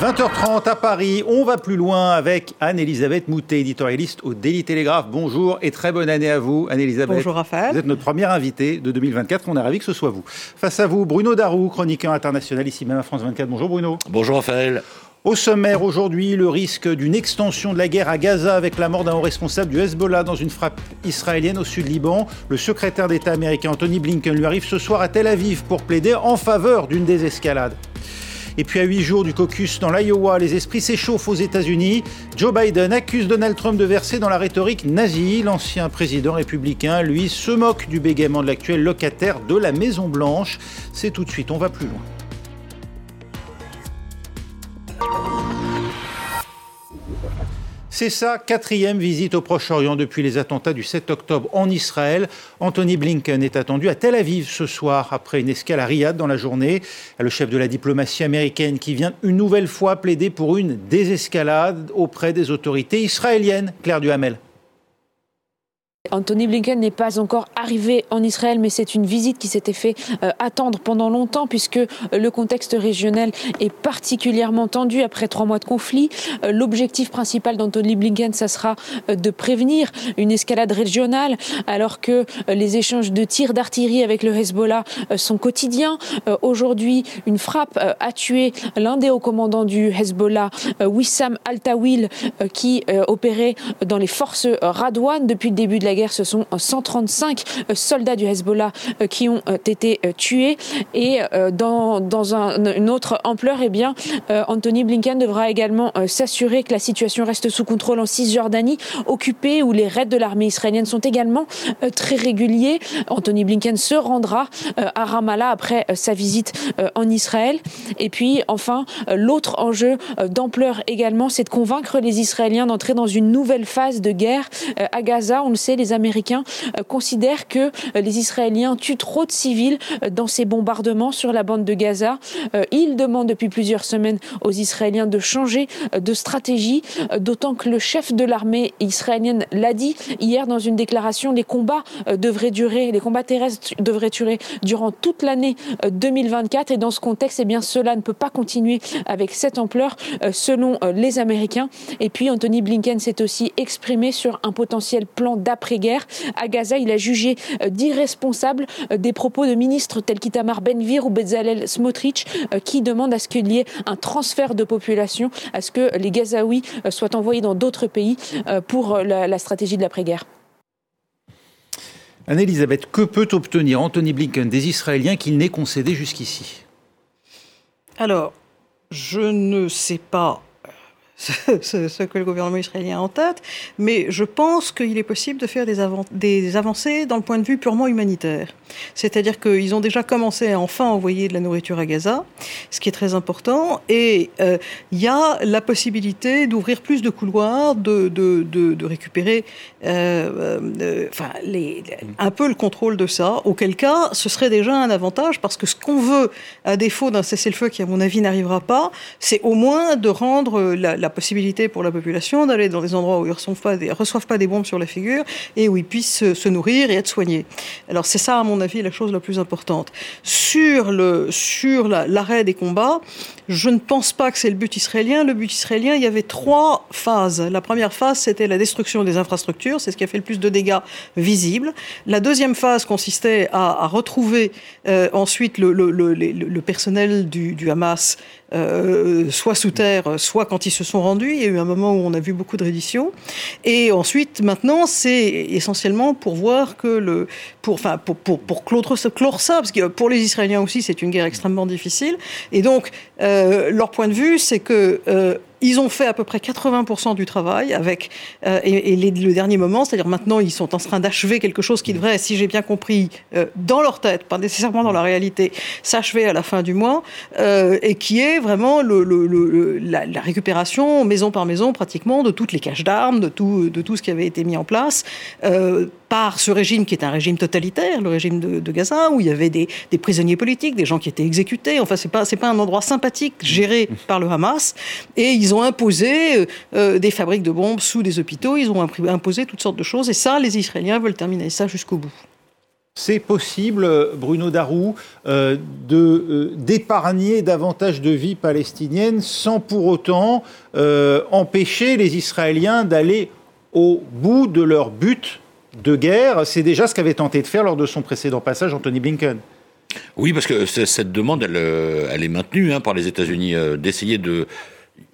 20h30 à Paris, on va plus loin avec Anne-Elisabeth Moutet, éditorialiste au Daily Telegraph. Bonjour et très bonne année à vous, Anne-Elisabeth. Bonjour Raphaël. Vous êtes notre première invitée de 2024, on est ravis que ce soit vous. Face à vous, Bruno Darou, chroniqueur international ici même à France 24. Bonjour Bruno. Bonjour Raphaël. Au sommaire aujourd'hui, le risque d'une extension de la guerre à Gaza avec la mort d'un haut responsable du Hezbollah dans une frappe israélienne au sud Liban. Le secrétaire d'État américain Anthony Blinken lui arrive ce soir à Tel Aviv pour plaider en faveur d'une désescalade. Et puis à huit jours du caucus dans l'Iowa, les esprits s'échauffent aux États-Unis. Joe Biden accuse Donald Trump de verser dans la rhétorique nazie. L'ancien président républicain, lui, se moque du bégaiement de l'actuel locataire de la Maison-Blanche. C'est tout de suite, on va plus loin. C'est sa quatrième visite au Proche-Orient depuis les attentats du 7 octobre en Israël. Anthony Blinken est attendu à Tel Aviv ce soir après une escale à Riyad dans la journée. Le chef de la diplomatie américaine qui vient une nouvelle fois plaider pour une désescalade auprès des autorités israéliennes. Claire Duhamel. Anthony Blinken n'est pas encore arrivé en Israël, mais c'est une visite qui s'était fait euh, attendre pendant longtemps puisque euh, le contexte régional est particulièrement tendu après trois mois de conflit. Euh, l'objectif principal d'Anthony Blinken, ça sera de prévenir une escalade régionale alors que les échanges de tirs d'artillerie avec le Hezbollah sont quotidiens. Aujourd'hui, une frappe a tué l'un des hauts commandants du Hezbollah, Wissam Al-Tawil, qui opérait dans les forces Radouane depuis le début de la guerre, ce sont 135 euh, soldats du Hezbollah euh, qui ont euh, été tués. Et dans, dans une autre ampleur, eh bien, Anthony Blinken devra également s'assurer que la situation reste sous contrôle en Cisjordanie, occupée, où les raids de l'armée israélienne sont également très réguliers. Anthony Blinken se rendra à Ramallah après sa visite en Israël. Et puis, enfin, l'autre enjeu d'ampleur également, c'est de convaincre les Israéliens d'entrer dans une nouvelle phase de guerre à Gaza. On le sait, les les Américains euh, considèrent que euh, les Israéliens tuent trop de civils euh, dans ces bombardements sur la bande de Gaza. Ils demandent depuis plusieurs semaines aux Israéliens de changer de stratégie, d'autant que le chef de l'armée israélienne l'a dit hier dans une déclaration, les combats devraient durer, les combats terrestres devraient durer durant toute l'année 2024 et dans ce contexte, eh bien, cela ne peut pas continuer avec cette ampleur selon les Américains. Et puis Anthony Blinken s'est aussi exprimé sur un potentiel plan d'après guerre À Gaza, il a jugé euh, d'irresponsables euh, des propos de ministres tels qu'Itamar Benvir ou Bezalel Smotrich euh, qui demandent à ce qu'il y ait un transfert de population, à ce que les Gazaouis soient envoyés dans d'autres pays pour la, stratégie de l'après-guerre. Anne-Elisabeth, que peut obtenir Anthony Blinken des Israéliens qu'il n'ait concédé jusqu'ici? Alors, je ne sais pas ce, que le gouvernement israélien a en tête, mais je pense qu'il est possible de faire des, avancées dans le point de vue purement humanitaire. C'est-à-dire qu'ils ont déjà commencé à enfin envoyer de la nourriture à Gaza, ce qui est très important, et euh, il y a la possibilité d'ouvrir plus de couloirs, de, récupérer euh, euh, un peu le contrôle de ça, auquel cas ce serait déjà un avantage, parce que ce qu'on veut, à défaut d'un cessez-le-feu qui à mon avis n'arrivera pas, c'est au moins de rendre la possibilité pour la population d'aller dans des endroits où ils ne reçoivent, pas des bombes sur la figure et où ils puissent se, nourrir et être soignés. Alors c'est ça, à mon avis, la chose la plus importante. Sur le sur l'arrêt des combats, je ne pense pas que c'est le but israélien. Le but israélien, il y avait trois phases. La première phase, c'était la destruction des infrastructures, c'est ce qui a fait le plus de dégâts visibles. La deuxième phase consistait à, retrouver euh, ensuite le, personnel du Hamas euh, soit sous terre, soit quand ils se sont rendus. Il y a eu un moment où on a vu beaucoup de redditions. Et ensuite, maintenant, c'est essentiellement pour voir que le, pour, enfin, pour, pour, pour clore, ça, parce que pour les Israéliens aussi, c'est une guerre extrêmement difficile. Et donc, euh, leur point de vue, c'est que euh, ils ont fait à peu près 80% du travail avec euh, et, le dernier moment, c'est-à-dire maintenant ils sont en train d'achever quelque chose qui devrait, si j'ai bien compris, euh, dans leur tête, pas nécessairement dans la réalité, s'achever à la fin du mois euh, et qui est vraiment le, le, la, la, récupération maison par maison pratiquement de toutes les caches d'armes, de tout, de tout ce qui avait été mis en place par ce régime qui est un régime totalitaire, le régime de, Gaza, où il y avait des, prisonniers politiques, des gens qui étaient exécutés. Enfin, c'est pas pas un endroit sympathique géré par le Hamas. Et ils ont imposé euh, euh, des fabriques de bombes sous des hôpitaux. Ils ont imposé toutes sortes de choses. Et ça, les Israéliens veulent terminer ça jusqu'au bout. c'est possible, Bruno Darou, euh, de d'épargner davantage de vies palestiniennes sans pour autant empêcher les Israéliens d'aller au bout de leur but de guerre. C'est déjà ce qu'avait tenté de faire lors de son précédent passage Anthony Blinken. Oui, parce que cette demande, elle, euh, est maintenue hein, par les États-Unis, euh, d'essayer de...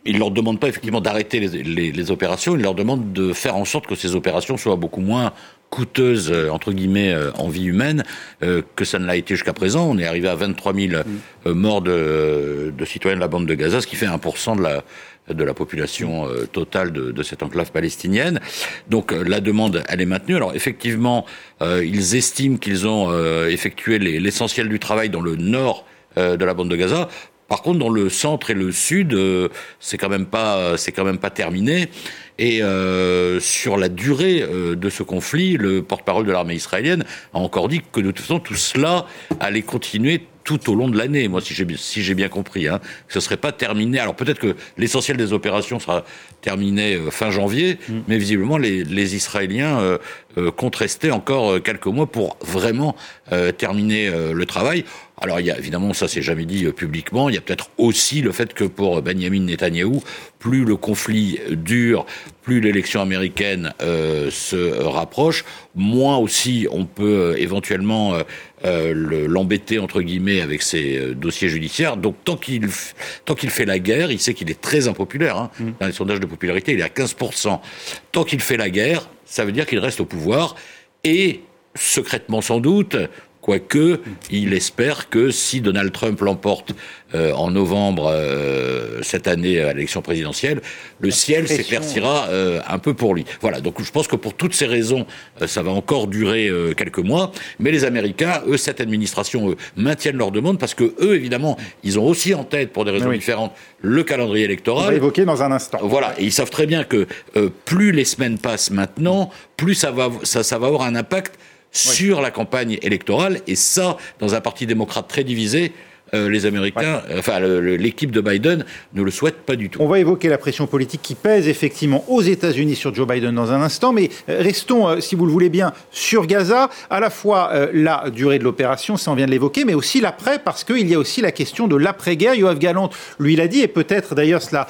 Ils ne leur demandent pas effectivement d'arrêter les, opérations, ils leur demandent de faire en sorte que ces opérations soient beaucoup moins coûteuses, euh, entre guillemets, en vie humaine, que ça ne l'a été jusqu'à présent. On est arrivé à 23 000 mm. morts de, de, citoyens de la bande de Gaza, ce qui fait 1% de la, de la population euh, totale de, cette enclave palestinienne. Donc euh, la demande, elle est maintenue. Alors effectivement, euh, ils estiment qu'ils ont effectué l'essentiel du travail dans le nord de la bande de Gaza. Par contre, dans le centre et le sud, c'est quand même pas, c'est quand même pas terminé. Et sur la durée de ce conflit, le porte-parole de l'armée israélienne a encore dit que de toute façon, tout cela allait continuer tout au long de l'année, moi, si j'ai si bien compris, hein, que ce serait pas terminé. Alors peut-être que l'essentiel des opérations sera terminé euh, fin janvier, mm. mais visiblement les, les Israéliens euh, euh, comptent rester encore euh, quelques mois pour vraiment terminer le travail. Alors il y a évidemment, ça c'est jamais dit publiquement, il y a peut-être aussi le fait que pour Benjamin Netanyahou, plus le conflit dure, plus l'élection américaine se rapproche, moins aussi on peut éventuellement euh, l'embêter entre guillemets avec ses euh, dossiers judiciaires. Donc tant qu'il tant qu'il fait la guerre, il sait qu'il est très impopulaire. Hein. Mm. Dans les sondages de popularité, il est à 15%. Tant qu'il fait la guerre, ça veut dire qu'il reste au pouvoir et secrètement sans doute, quoique il espère que si Donald Trump l'emporte euh, en novembre euh, cette année à l'élection présidentielle, le ciel s'éclaircira euh, un peu pour lui. Voilà, donc je pense que pour toutes ces raisons, ça va encore durer quelques mois, mais les Américains, eux, cette administration, eux, maintiennent leur demande parce que eux, évidemment, ils ont aussi en tête, pour des raisons différentes, le calendrier électoral. On va évoquer dans un instant. Voilà, et ils savent très bien que plus les semaines passent maintenant, plus ça va, ça, ça va avoir un impact sur la campagne électorale. Et ça, dans un parti démocrate très divisé, euh, les Américains, enfin l'équipe de Biden ne le souhaite pas du tout. On va évoquer la pression politique qui pèse effectivement aux États-Unis sur Joe Biden dans un instant, mais euh, restons, euh, si vous le voulez bien, sur Gaza. À la fois la durée de l'opération, ça on vient de l'évoquer, mais aussi l'après, parce qu'il y a aussi la question de l'après-guerre. Yoav Galant, lui, l'a dit, et peut-être d'ailleurs cela,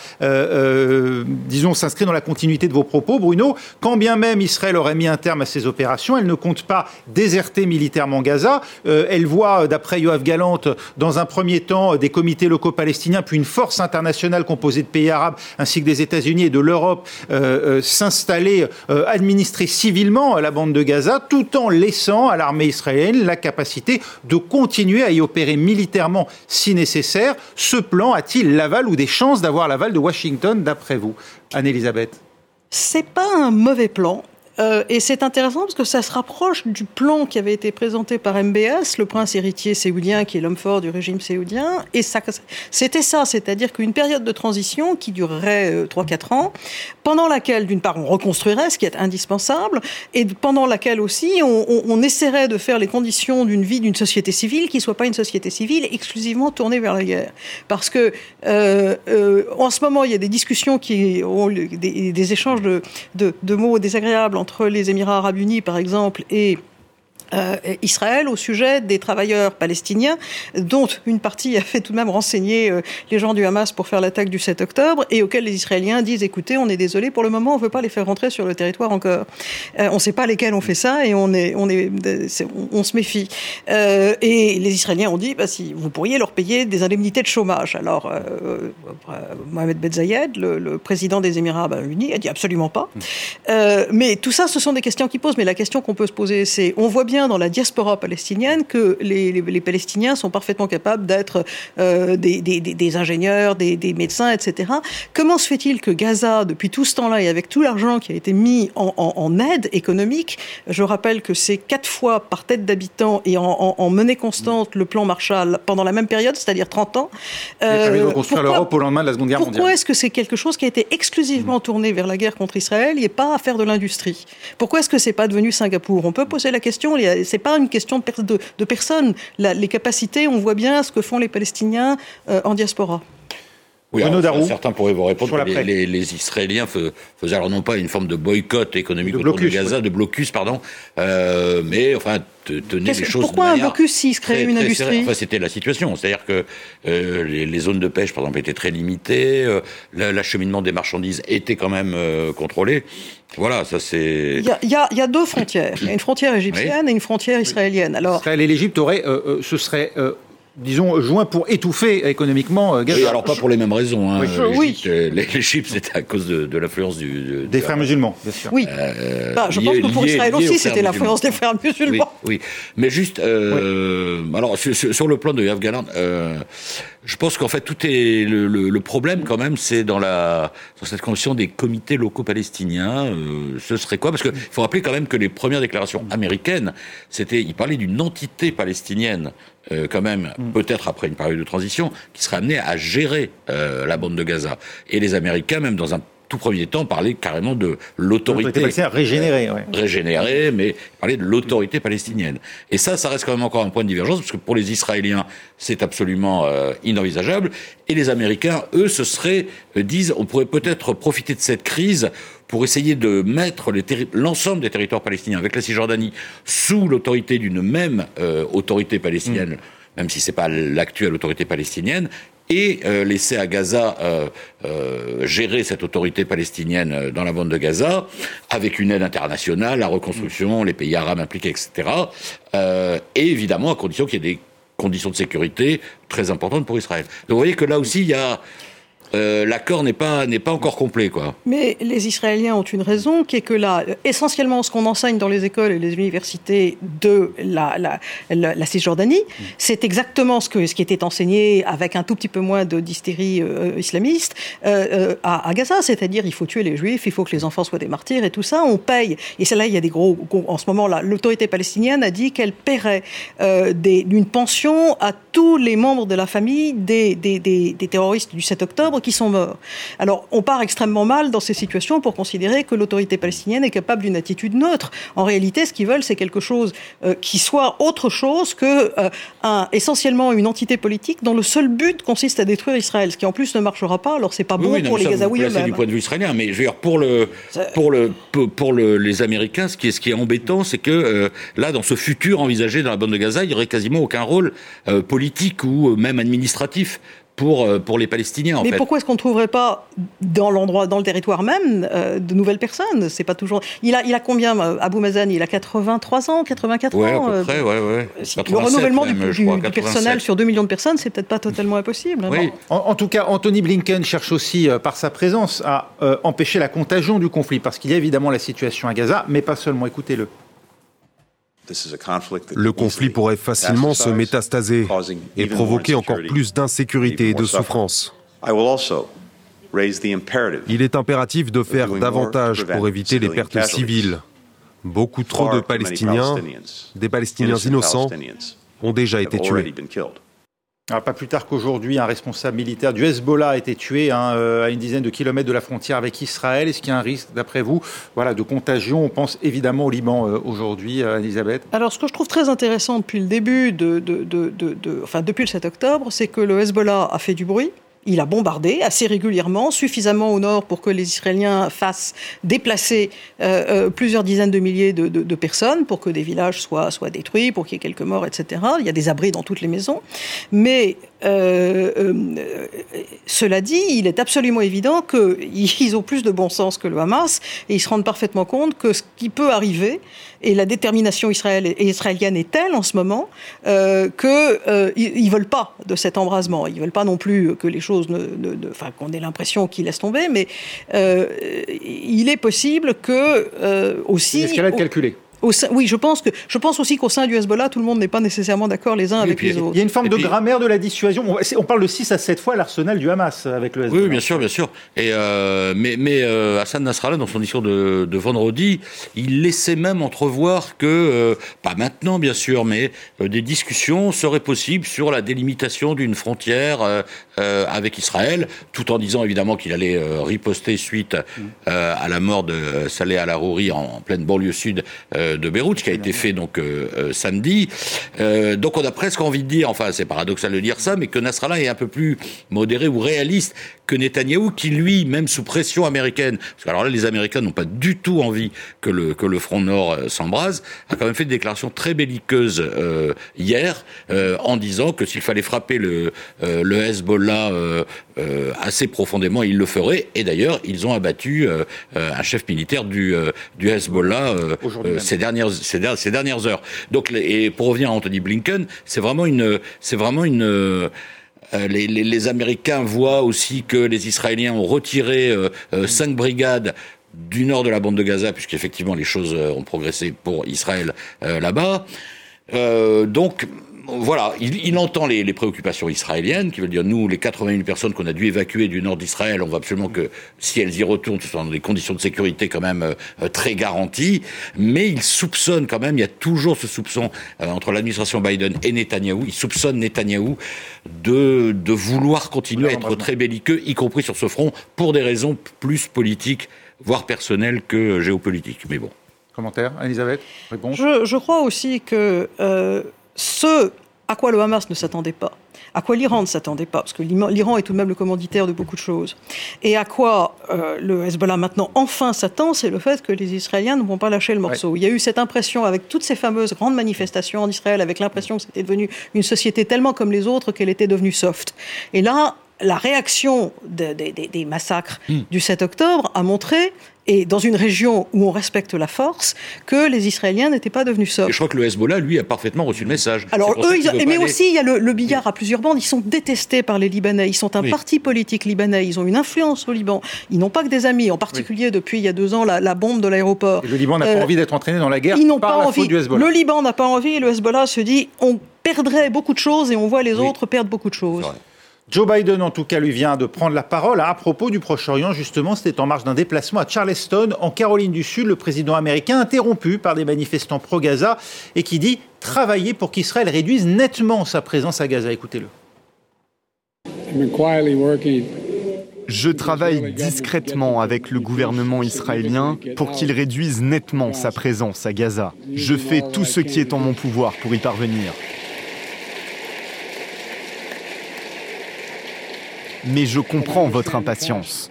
disons, s'inscrit dans la continuité de vos propos, Bruno. Quand bien même Israël aurait mis un terme à ses opérations, elle ne compte pas déserter militairement Gaza. elle voit, d'après Yoav Galant, dans un premier temps des comités locaux palestiniens, puis une force internationale composée de pays arabes ainsi que des États-Unis et de l'Europe euh, euh, s'installer, euh, administrer civilement la bande de Gaza, tout en laissant à l'armée israélienne la capacité de continuer à y opérer militairement si nécessaire. Ce plan a-t-il l'aval ou des chances d'avoir l'aval de Washington, d'après vous, Anne-Elisabeth c'est pas un mauvais plan. Euh, et c'est intéressant parce que ça se rapproche du plan qui avait été présenté par MBS, le prince héritier séoulien, qui est l'homme fort du régime séoulien. Et c'était ça, c'est-à-dire qu'une période de transition qui durerait euh, 3-4 ans, pendant laquelle, d'une part, on reconstruirait, ce qui est indispensable, et pendant laquelle aussi, on, essaierait de faire les conditions d'une vie d'une société civile qui soit pas une société civile exclusivement tournée vers la guerre. Parce que euh, euh en ce moment, il y a des discussions qui ont des, des échanges de, de mots désagréables entre les Émirats arabes unis, par exemple, et euh, Israël au sujet des travailleurs palestiniens, dont une partie a fait tout de même renseigner euh, les gens du Hamas pour faire l'attaque du 7 octobre, et auxquels les Israéliens disent écoutez, on est désolé, pour le moment, on ne veut pas les faire rentrer sur le territoire encore. Euh, on ne sait pas lesquels ont fait ça, et on, est, on, est, on, se méfie. et les Israéliens ont dit bah, si vous pourriez leur payer des indemnités de chômage. Alors, Mohamed Ben Zayed, le, le, président des Émirats arabes unis, a dit absolument pas. mais tout ça, ce sont des questions qui posent. Mais la question qu'on peut se poser, c'est on voit bien dans la diaspora palestinienne que les, les, Palestiniens sont parfaitement capables d'être euh, des, des, des, ingénieurs, des, médecins, etc. Comment se fait-il que Gaza, depuis tout ce temps-là, et avec tout l'argent qui a été mis en, en, en, aide économique, je rappelle que c'est quatre fois par tête d'habitant et en, en, monnaie constante le plan Marshall pendant la même période, c'est-à-dire 30 ans. Euh, reconstruire l'Europe au lendemain de la Seconde Guerre mondiale. Pourquoi est-ce que c'est quelque chose qui a été exclusivement tourné vers la guerre contre Israël et pas à faire de l'industrie? Pourquoi est-ce que c'est pas devenu Singapour? On peut poser la question. Il y a c'est pas une question de, de, de personne. les capacités, on voit bien ce que font les Palestiniens euh, en diaspora. Oui, alors, certains pourraient vous répondre que les, les, Israéliens faisaient alors non pas une forme de boycott économique autour de Gaza, de blocus, pardon, euh, mais enfin tenez les choses Pourquoi un blocus s'il se crée une industrie Enfin, c'était la situation, c'est-à-dire que euh, les, les, zones de pêche, par exemple, étaient très limitées, euh, l'acheminement des marchandises était quand même euh, contrôlé. Voilà, ça c'est. Il y a, y a, deux frontières. Il y a une frontière égyptienne et une frontière israélienne. Alors. Israël et l'Égypte auraient, ce serait disons, joint pour étouffer économiquement euh, Gaza. Oui, alors pas pour les mêmes raisons. Hein. Oui. Euh, les, les chips, c'était à cause de, de l'influence du... des frères musulmans, bien sûr. Oui. Euh, bah, je pense que pour Israël aussi, c'était l'influence des frères musulmans. Oui, mais juste, euh, alors, sur, sur, le plan de Yav Galant, euh, je pense qu'en fait, tout est... Le, le, le problème, quand même, c'est dans, la, dans cette condition des comités locaux palestiniens. Euh, ce serait quoi? Parce qu'il faut rappeler quand même que les premières déclarations américaines, c'était... Ils parlaient d'une entité palestinienne euh, quand même, mm. peut-être après une période de transition, qui serait amené à gérer euh, la bande de Gaza. Et les Américains, même dans un tout premier temps, parlaient carrément de l'autorité palestinienne régénérée, ouais. régénérée, mais parlaient de l'autorité palestinienne. Et ça, ça reste quand même encore un point de divergence, parce que pour les Israéliens, c'est absolument euh, inenvisageable. Et les Américains, eux, ce serait, disent, on pourrait peut-être profiter de cette crise pour essayer de mettre l'ensemble des territoires palestiniens avec la Cisjordanie sous l'autorité d'une même euh, autorité palestinienne, mm. même si c'est pas l'actuelle autorité palestinienne, et euh, laisser à Gaza euh, euh, gérer cette autorité palestinienne dans la bande de Gaza, avec une aide internationale, la reconstruction, les pays arabes impliqués, etc. et évidemment à condition qu'il y ait des conditions de sécurité très importantes pour Israël. Donc vous voyez que là aussi il y a euh, l'accord n'est pas n'est pas encore complet, quoi. Mais les Israéliens ont une raison, qui est que là, essentiellement, ce qu'on enseigne dans les écoles et les universités de la, la, la, Cisjordanie, mm. c'est exactement ce que ce qui était enseigné avec un tout petit peu moins de d'hystérie euh, islamiste euh, à, à, Gaza, c'est-à-dire il faut tuer les Juifs, il faut que les enfants soient des martyrs et tout ça, on paye. Et c'est là il y a des gros, en ce moment-là, l'autorité palestinienne a dit qu'elle paierait d'une pension à tous les membres de la famille des, des, des, des terroristes du 7 octobre qui sont morts. Alors, on part extrêmement mal dans ces situations pour considérer que l'autorité palestinienne est capable d'une attitude neutre. En réalité, ce qu'ils veulent, c'est quelque chose euh, qui soit autre chose que euh, un, essentiellement une entité politique dont le seul but consiste à détruire Israël, ce qui en plus ne marchera pas. Alors, c'est pas bon pour les Gazaouis eux-mêmes. du point de vue israélien, mais je veux dire, pour le pour le pour le, les Américains, ce qui est ce qui est embêtant, c'est que euh, là, dans ce futur envisagé dans la bande de Gaza, il n'y aurait quasiment aucun rôle politique ou même administratif pour, euh, pour les Palestiniens. Mais pourquoi est-ce qu'on ne trouverait pas dans l'endroit, dans le territoire même, euh, de nouvelles personnes? C'est pas toujours. Il a, il a combien, euh, Abou Mazen? Il a 83 ans, 84 ouais, ans. À peu près, ouais, ouais. le renouvellement du, personnel sur 2 millions de personnes, c'est peut-être pas totalement impossible. Oui. En, tout cas, Anthony Blinken cherche aussi, par sa présence, à empêcher la contagion du conflit, parce qu'il y a évidemment la situation à Gaza, mais pas seulement. Écoutez-le. Le conflit pourrait facilement se métastaser et provoquer encore plus d'insécurité et de souffrance. Il est impératif de faire davantage pour éviter les pertes civiles. Beaucoup trop de Palestiniens, des Palestiniens innocents, ont déjà été tués pas plus tard qu'aujourd'hui, un responsable militaire du Hezbollah a été tué hein, euh, à une dizaine de kilomètres de la frontière avec Israël. Est-ce qu'il y a un risque, d'après vous, voilà, de contagion? On pense évidemment au Liban euh, aujourd'hui, euh, Elisabeth. Alors, ce que je trouve très intéressant depuis le début, de, enfin depuis le 7 octobre, c'est que le Hezbollah a fait du bruit. Il a bombardé assez régulièrement, suffisamment au nord pour que les Israéliens fassent déplacer euh, euh, plusieurs dizaines de milliers de, de, personnes, pour que des villages soient, soient détruits, pour qu'il y ait quelques morts, etc. Il y a des abris dans toutes les maisons. Mais cela dit, il est absolument évident qu'ils ont plus de bon sens que le Hamas et ils se rendent parfaitement compte que ce qui peut arriver, et la détermination israélienne est telle en ce moment euh, qu'ils euh, ne veulent pas de cet embrasement. Ils ne veulent pas non plus que les choses, ne, enfin, qu'on ait l'impression qu'ils laissent tomber, mais euh, il est possible que euh, aussi. Une escalade calculée oui, je pense, que, je pense aussi qu'au sein du Hezbollah, tout le monde n'est pas nécessairement d'accord les uns avec les autres. Il y a une forme de grammaire de la dissuasion. On, parle de 6 à 7 fois l'arsenal du Hamas avec le Hezbollah. Oui, bien sûr, bien sûr. Et euh, mais mais euh, Hassan Nasrallah, dans son discours de, de, vendredi, il laissait même entrevoir que, euh, pas maintenant bien sûr, mais des discussions seraient possibles sur la délimitation d'une frontière avec Israël, tout en disant évidemment qu'il allait riposter suite à la mort de Saleh al-Arouri en, en, pleine banlieue sud de Beyrouth, qui a été fait donc euh, euh, samedi. Euh, donc on a presque envie de dire, enfin c'est paradoxal de dire ça, mais que Nasrallah est un peu plus modéré ou réaliste que Netanyahou, qui lui, même sous pression américaine, parce que alors là, les Américains n'ont pas du tout envie que le, que le front nord euh, s'embrase, a quand même fait une déclaration très belliqueuse euh, hier, euh, en disant que s'il fallait frapper le, le Hezbollah assez profondément, il le ferait. Et d'ailleurs, ils ont abattu un chef militaire du, du Hezbollah ces, dernières, ces, dernières heures. Donc, et pour revenir à Anthony Blinken, c'est vraiment une... C'est vraiment une euh, les, les, les, Américains voient aussi que les Israéliens ont retiré euh, euh, cinq brigades du nord de la bande de Gaza, puisqu'effectivement les choses ont progressé pour Israël là-bas. donc voilà, il, entend les, préoccupations israéliennes, qui veut dire nous, les 81 personnes qu'on a dû évacuer du nord d'Israël, on va absolument que si elles y retournent, ce soit dans des conditions de sécurité quand même euh, très garanties. Mais il soupçonne quand même, il y a toujours ce soupçon euh, entre l'administration Biden et Netanyahou. Il soupçonne Netanyahou de, de vouloir continuer à être très belliqueux, y compris sur ce front, pour des raisons plus politiques, voire personnelles que géopolitiques. Mais bon. Commentaire, Elisabeth Réponse je, crois aussi que euh, ce à quoi le Hamas ne s'attendait pas, à quoi l'Iran ne s'attendait pas, parce que l'Iran est tout de même le commanditaire de beaucoup de choses, et à quoi euh, le Hezbollah maintenant enfin s'attend, c'est le fait que les Israéliens ne vont pas lâcher le morceau. Il y a eu cette impression avec toutes ces fameuses grandes manifestations en Israël, avec l'impression que c'était devenu une société tellement comme les autres qu'elle était devenue soft. Et là, la réaction des massacres hmm. du 7 octobre a montré et dans une région où on respecte la force, que les Israéliens n'étaient pas devenus soft. Et je crois que le Hezbollah, lui, a parfaitement reçu le message. Alors eux, ils, mais aussi il y a le, billard à plusieurs bandes. Ils sont détestés par les Libanais. Ils sont un parti politique libanais. Ils ont une influence au Liban. Ils n'ont pas que des amis. En particulier depuis il y a deux ans, la, bombe de l'aéroport. Le Liban n'a pas euh, envie d'être entraîné dans la guerre. Ils n'ont pas envie. Du Hezbollah. Le Liban n'a pas envie. Et le Hezbollah se dit on perdrait beaucoup de choses et on voit les autres perdre beaucoup de choses. Joe Biden, en tout cas, lui vient de prendre la parole à propos du Proche-Orient. Justement, c'était en marge d'un déplacement à Charleston, en Caroline du Sud, le président américain interrompu par des manifestants pro-Gaza et qui dit travailler pour qu'Israël réduise nettement sa présence à Gaza. Écoutez-le. Je travaille discrètement avec le gouvernement israélien pour qu'il réduise nettement sa présence à Gaza. Je fais tout ce qui est en mon pouvoir pour y parvenir. Mais je comprends votre impatience.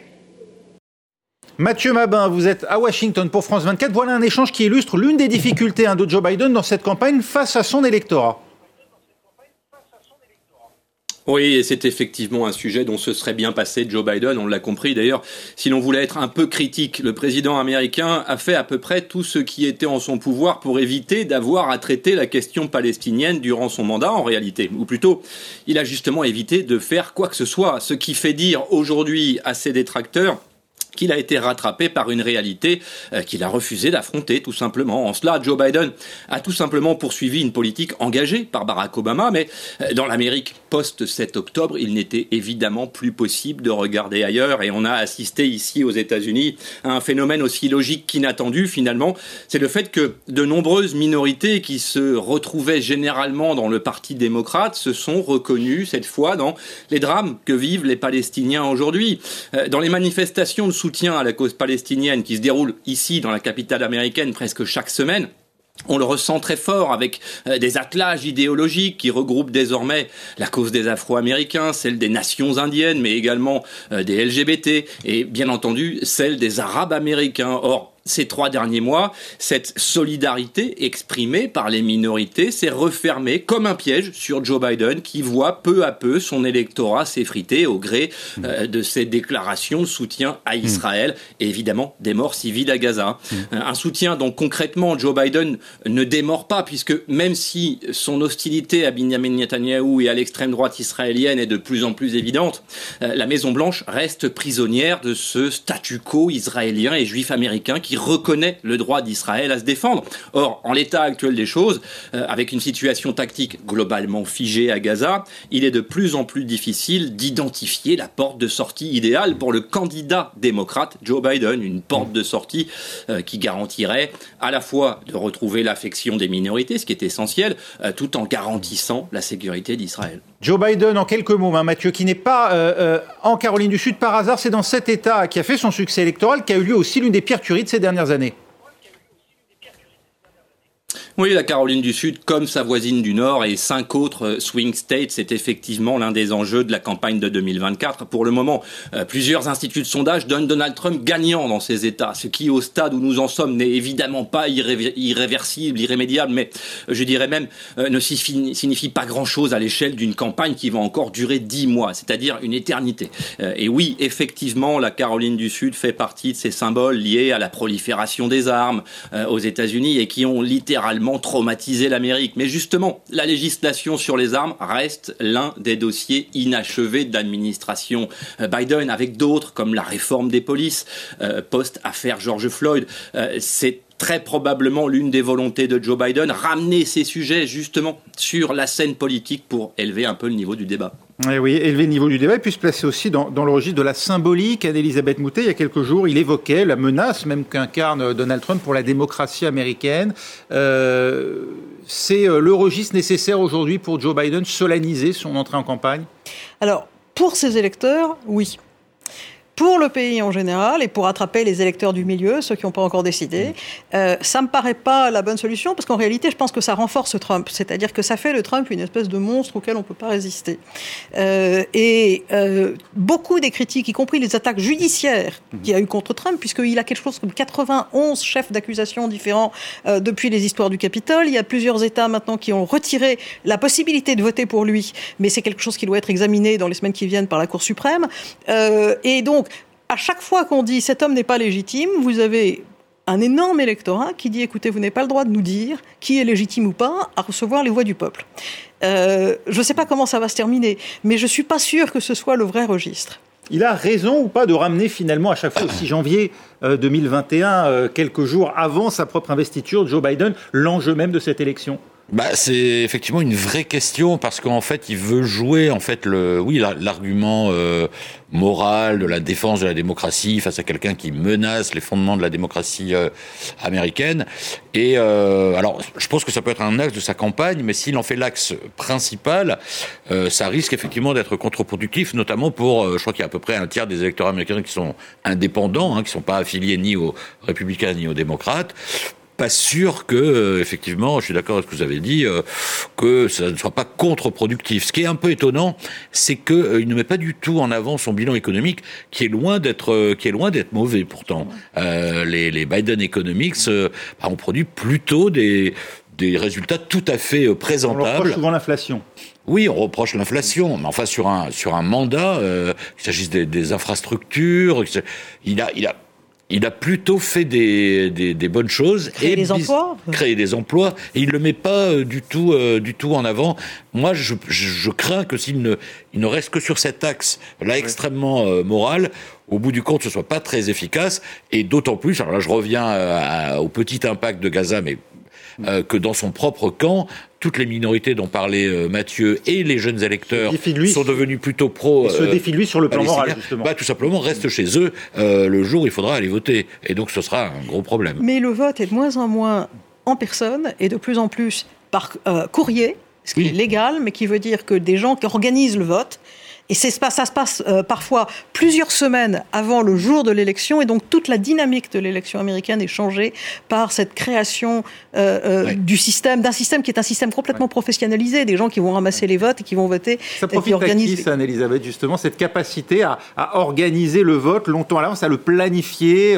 Mathieu Mabin, vous êtes à Washington pour France 24. Voilà un échange qui illustre l'une des difficultés hein, de Joe Biden dans cette campagne face à son électorat. Oui, et c'est effectivement un sujet dont ce serait bien passé Joe Biden, on l'a compris d'ailleurs. Si l'on voulait être un peu critique, le président américain a fait à peu près tout ce qui était en son pouvoir pour éviter d'avoir à traiter la question palestinienne durant son mandat en réalité. Ou plutôt, il a justement évité de faire quoi que ce soit, ce qui fait dire aujourd'hui à ses détracteurs qu'il a été rattrapé par une réalité euh, qu'il a refusé d'affronter tout simplement. En cela, Joe Biden a tout simplement poursuivi une politique engagée par Barack Obama, mais euh, dans l'Amérique post-7 octobre, il n'était évidemment plus possible de regarder ailleurs et on a assisté ici aux États-Unis à un phénomène aussi logique qu'inattendu finalement, c'est le fait que de nombreuses minorités qui se retrouvaient généralement dans le Parti démocrate se sont reconnues cette fois dans les drames que vivent les Palestiniens aujourd'hui. Euh, dans les manifestations de soutien à la cause palestinienne qui se déroule ici dans la capitale américaine presque chaque semaine, on le ressent très fort avec euh, des attelages idéologiques qui regroupent désormais la cause des Afro-Américains, celle des nations indiennes, mais également euh, des LGBT et bien entendu celle des Arabes américains. Or, ces trois derniers mois, cette solidarité exprimée par les minorités s'est refermée comme un piège sur Joe Biden qui voit peu à peu son électorat s'effriter au gré euh, de ses déclarations de soutien à hmm. Israël et évidemment des morts civiles à Gaza. Euh, un soutien dont concrètement Joe Biden ne démord pas puisque même si son hostilité à Benjamin Netanyahu et à l'extrême droite israélienne est de plus en plus évidente, euh, la Maison Blanche reste prisonnière de ce statu quo israélien et juif américain qui reconnaît le droit d'Israël à se défendre. Or, en l'état actuel des choses, euh, avec une situation tactique globalement figée à Gaza, il est de plus en plus difficile d'identifier la porte de sortie idéale pour le candidat démocrate Joe Biden, une porte de sortie euh, qui garantirait à la fois de retrouver l'affection des minorités, ce qui est essentiel, euh, tout en garantissant la sécurité d'Israël. Joe Biden, en quelques mots, hein, Mathieu, qui n'est pas en Caroline du Sud par hasard, c'est dans cet État qui a fait son succès électoral qu'a eu lieu aussi l'une des pires tueries de ces dernières années. Oui, la Caroline du Sud, comme sa voisine du Nord et cinq autres euh, swing states, c'est effectivement l'un des enjeux de la campagne de 2024. Pour le moment, euh, plusieurs instituts de sondage donnent Donald Trump gagnant dans ces États, ce qui, au stade où nous en sommes, n'est évidemment pas irréversible, irrémédiable, mais euh, je dirais même ne signifie pas grand-chose à l'échelle d'une campagne qui va encore durer dix mois, c'est-à-dire une éternité. Et oui, effectivement, la Caroline du Sud fait partie de ces symboles liés à la prolifération des armes aux États-Unis et qui ont littéralement traumatiser l'Amérique. Mais justement, la législation sur les armes reste l'un des dossiers inachevés de l'administration euh, Biden, avec d'autres comme la réforme des polices, euh, post-affaire George Floyd. Euh, c'est très probablement l'une des volontés de Joe Biden, ramener ces sujets justement sur la scène politique pour élever un peu le niveau du débat. Eh oui, élever le niveau du débat et puis se placer aussi dans, le registre de la symbolique. Anne-Elisabeth Moutet, il y a quelques jours, il évoquait la menace même qu'incarne Donald Trump pour la démocratie américaine. Euh, c'est euh, le registre nécessaire aujourd'hui pour Joe Biden solenniser son entrée en campagne? Alors, pour ses électeurs, oui pour le pays en général et pour attraper les électeurs du milieu, ceux qui n'ont pas encore décidé, euh, ça me paraît pas la bonne solution parce qu'en réalité, je pense que ça renforce Trump. C'est-à-dire que ça fait de Trump une espèce de monstre auquel on ne peut pas résister. Euh, et euh, beaucoup des critiques, y compris les attaques judiciaires mm. qu'il y a eu contre Trump, puisqu'il a quelque chose comme 91 chefs d'accusation différents euh, depuis les histoires du Capitole. Il y a plusieurs États maintenant qui ont retiré la possibilité de voter pour lui, mais c'est quelque chose qui doit être examiné dans les semaines qui viennent par la Cour suprême. Euh, et donc, à chaque fois qu'on dit cet homme n'est pas légitime, vous avez un énorme électorat qui dit écoutez, vous n'avez pas le droit de nous dire qui est légitime ou pas à recevoir les voix du peuple. Euh, je ne sais pas comment ça va se terminer, mais je ne suis pas sûr que ce soit le vrai registre. Il a raison ou pas de ramener finalement à chaque fois au 6 janvier 2021, euh, euh, quelques jours avant sa propre investiture, Joe Biden, l'enjeu même de cette élection? Bah, c'est effectivement une vraie question parce qu'en fait, il veut jouer en fait le, oui, l'argument euh, moral de la défense de la démocratie face à quelqu'un qui menace les fondements de la démocratie euh, américaine. Et euh, alors, je pense que ça peut être un axe de sa campagne, mais s'il en fait l'axe principal, euh, ça risque effectivement d'être contre-productif, notamment pour, euh, je crois qu'il y a à peu près un tiers des électeurs américains qui sont indépendants, hein, qui sont pas affiliés ni aux républicains ni aux démocrates pas sûr que, euh, effectivement, je suis d'accord avec ce que vous avez dit, euh, que ça ne soit pas contre-productif. Ce qui est un peu étonnant, c'est qu'il euh, ne met pas du tout en avant son bilan économique, qui est loin d'être, qui est loin d'être mauvais pourtant. les, les, Biden Economics bah, ont produit plutôt des, des résultats tout à fait présentables. On reproche souvent l'inflation. Oui, on reproche l'inflation, mais enfin sur un sur un mandat, qu'il s'agisse des, des, infrastructures, il a il a il a plutôt fait des, des, bonnes choses créer et des emplois, créer des emplois, et il le met pas euh, du tout euh, du tout en avant. Moi, je, je, crains que s'il ne il ne reste que sur cet axe là extrêmement euh, moral, au bout du compte, ce soit pas très efficace, et d'autant plus. Alors là, je reviens au petit impact de Gaza, mais que dans son propre camp, toutes les minorités dont parlait euh, Mathieu et les jeunes électeurs sont devenus plutôt pro. se euh, défient lui sur le plan moral, justement. Bah, tout simplement, reste chez eux euh, le jour où il faudra aller voter. Et donc ce sera un gros problème. Mais le vote est de moins en moins en personne et de plus en plus par courrier, ce qui est légal, mais qui veut dire que des gens qui organisent le vote et ça se passe euh, parfois plusieurs semaines avant le jour de l'élection, et donc toute la dynamique de l'élection américaine est changée par cette création euh, euh, du système, d'un système qui est un système complètement professionnalisé, des gens qui vont ramasser les votes et qui vont voter. Ça profite à qui, ça, Anne-Elisabeth, justement, cette capacité à, à, organiser le vote longtemps à l'avance, à le planifier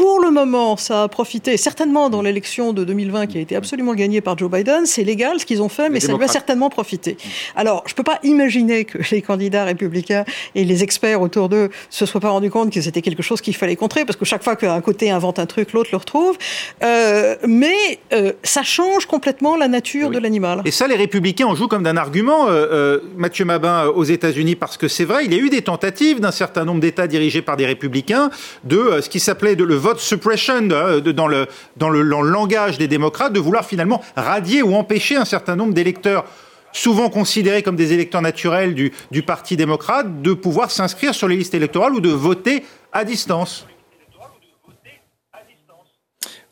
pour le moment, ça a profité certainement dans l'élection de 2020 qui a été absolument gagnée par Joe Biden. C'est légal ce qu'ils ont fait, mais ça lui a certainement profité. Alors, je ne peux pas imaginer que les candidats républicains et les experts autour d'eux se soient pas rendus compte que c'était quelque chose qu'il fallait contrer, parce que chaque fois qu'un côté invente un truc, l'autre le retrouve. Euh, mais euh, ça change complètement la nature de l'animal. Et ça, les républicains en jouent comme d'un argument, euh, Mathieu Mabin, aux États-Unis, parce que c'est vrai, il y a eu des tentatives d'un certain nombre d'États dirigés par des républicains de ce qui s'appelait le vote suppression euh, dans, le, dans le langage des démocrates, de vouloir finalement radier ou empêcher un certain nombre d'électeurs souvent considérés comme des électeurs naturels du, du Parti démocrate, de pouvoir s'inscrire sur les listes électorales ou de voter à distance.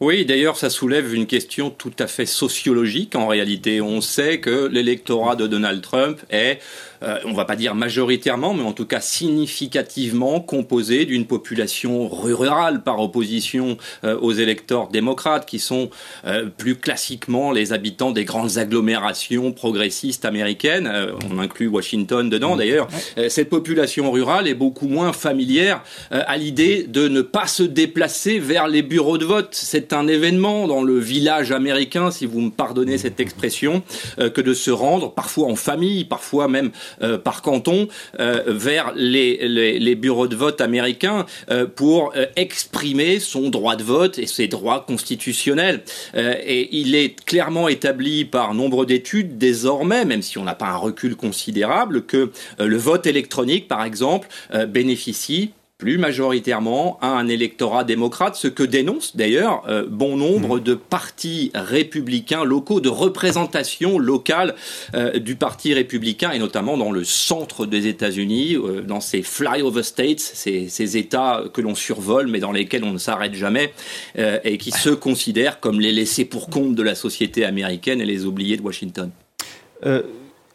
Oui, d'ailleurs, ça soulève une question tout à fait sociologique en réalité. On sait que l'électorat de Donald Trump est euh, on va pas dire majoritairement, mais en tout cas significativement composé d'une population rurale par opposition euh, aux électeurs démocrates, qui sont euh, plus classiquement les habitants des grandes agglomérations progressistes américaines. on inclut Washington dedans mmh. d'ailleurs. cette population rurale est beaucoup moins familière à l'idée de ne pas se déplacer vers les bureaux de vote. C'est un événement dans le village américain, si vous me pardonnez cette expression, que de se rendre parfois en famille, parfois même euh, par canton euh, vers les, bureaux de vote américains euh, pour exprimer son droit de vote et ses droits constitutionnels. et il est clairement établi par nombre d'études désormais, même si on n'a pas un recul considérable, que le vote électronique, par exemple, bénéficie plus majoritairement à un électorat démocrate, ce que dénonce d'ailleurs euh, bon nombre mmh. de partis républicains locaux, de représentation locale euh, du parti républicain, et notamment dans le centre des États-Unis, euh, dans ces flyover states, ces, ces États que l'on survole, mais dans lesquels on ne s'arrête jamais, et qui se considèrent comme les laissés pour compte de la société américaine et les oubliés de Washington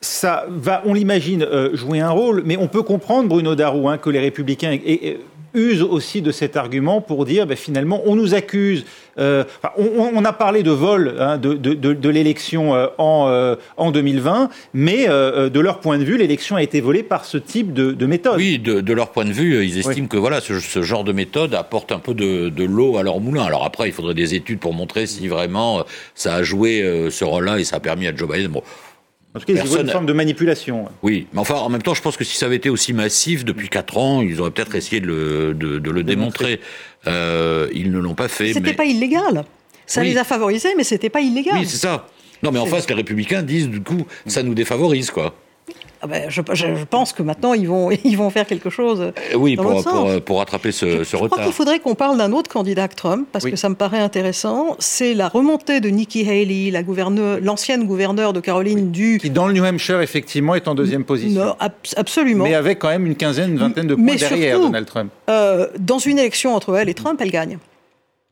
ça va, on l'imagine, euh, jouer un rôle, mais on peut comprendre, Bruno Darou, hein, que les républicains usent aussi de cet argument pour dire, ben, finalement, on nous accuse. Euh, on, a parlé de vol hein, de, l'élection euh, en, en 2020, mais de leur point de vue, l'élection a été volée par ce type de, méthode. Oui, de, leur point de vue, ils estiment que voilà, ce, genre de méthode apporte un peu de, l'eau à leur moulin. Alors après, il faudrait des études pour montrer si vraiment ça a joué ce rôle-là et ça a permis à Joe Biden. Bon, en tout cas, ils une forme de manipulation. Oui, mais enfin, en même temps, je pense que si ça avait été aussi massif depuis 4 ans, ils auraient peut-être essayé de le, de, le démontrer. Euh, ils ne l'ont pas fait. C'était pas illégal. Ça les a favorisés, mais c'était pas illégal. Oui, c'est ça. Non, mais en face, les républicains disent, du coup, ça nous défavorise, quoi. Ah ben, je, pense que maintenant, ils vont, ils vont faire quelque chose. Euh, oui, pour, pour, pour, rattraper ce, retard. Je crois qu'il faudrait qu'on parle d'un autre candidat que Trump, parce que ça me paraît intéressant. C'est la remontée de Nikki Haley, l'ancienne gouverneure de Caroline du. Qui, dans le New Hampshire, effectivement, est en deuxième position. Non, absolument. Mais avec quand même une quinzaine, une vingtaine de points derrière Donald Trump. Euh, dans une élection entre elle et Trump, elle gagne.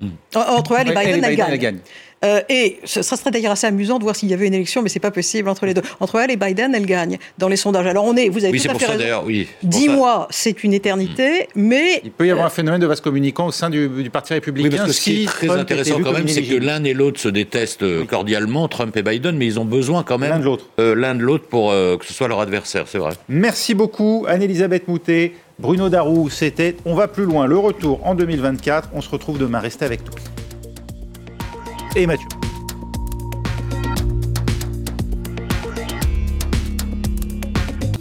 Hmm. Entre elle et Biden, elle, gagne. Elle gagne. Euh, et ce serait d'ailleurs assez amusant de voir s'il y avait une élection, mais c'est pas possible entre les deux. Entre elle et Biden, elle gagne dans les sondages. Alors on est, vous avez tout à fait raison. Oui, Dix mois, c'est une éternité, mm. mais il peut y avoir un phénomène de vaste communicant au sein du, Parti républicain. Oui, parce que ce qui est très intéressant quand même, c'est que l'un et l'autre se détestent euh, cordialement, Trump et Biden, mais ils ont besoin quand même l'un de l'autre, euh, l'un de l'autre pour que ce soit leur adversaire, c'est vrai. Merci beaucoup, Anne-Elisabeth Moutet. Bruno Darou, c'était On va plus loin, le retour en 2024. On se retrouve demain. Restez avec nous. Et Mathieu.